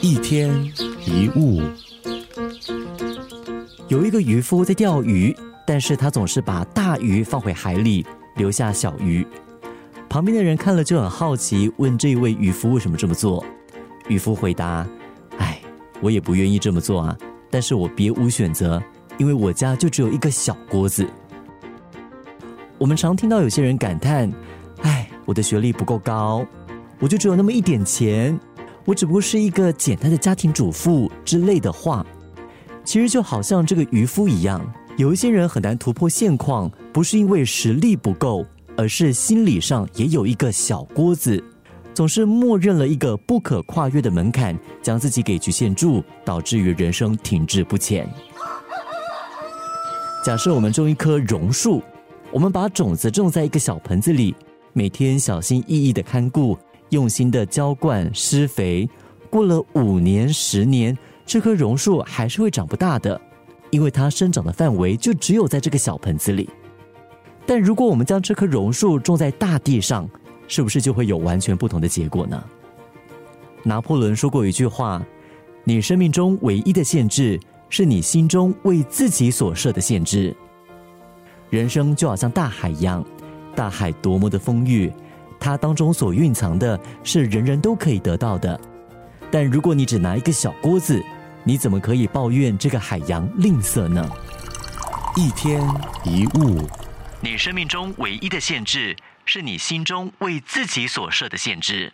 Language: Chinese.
一天一物，有一个渔夫在钓鱼，但是他总是把大鱼放回海里，留下小鱼。旁边的人看了就很好奇，问这位渔夫为什么这么做。渔夫回答：“哎，我也不愿意这么做啊，但是我别无选择，因为我家就只有一个小锅子。”我们常听到有些人感叹：“哎，我的学历不够高，我就只有那么一点钱，我只不过是一个简单的家庭主妇之类的话。”其实就好像这个渔夫一样，有一些人很难突破现况，不是因为实力不够，而是心理上也有一个小锅子，总是默认了一个不可跨越的门槛，将自己给局限住，导致于人生停滞不前。假设我们种一棵榕树。我们把种子种在一个小盆子里，每天小心翼翼的看顾，用心的浇灌施肥。过了五年、十年，这棵榕树还是会长不大的，因为它生长的范围就只有在这个小盆子里。但如果我们将这棵榕树种在大地上，是不是就会有完全不同的结果呢？拿破仑说过一句话：“你生命中唯一的限制，是你心中为自己所设的限制。”人生就好像大海一样，大海多么的丰裕，它当中所蕴藏的是人人都可以得到的。但如果你只拿一个小锅子，你怎么可以抱怨这个海洋吝啬呢？一天一物，你生命中唯一的限制，是你心中为自己所设的限制。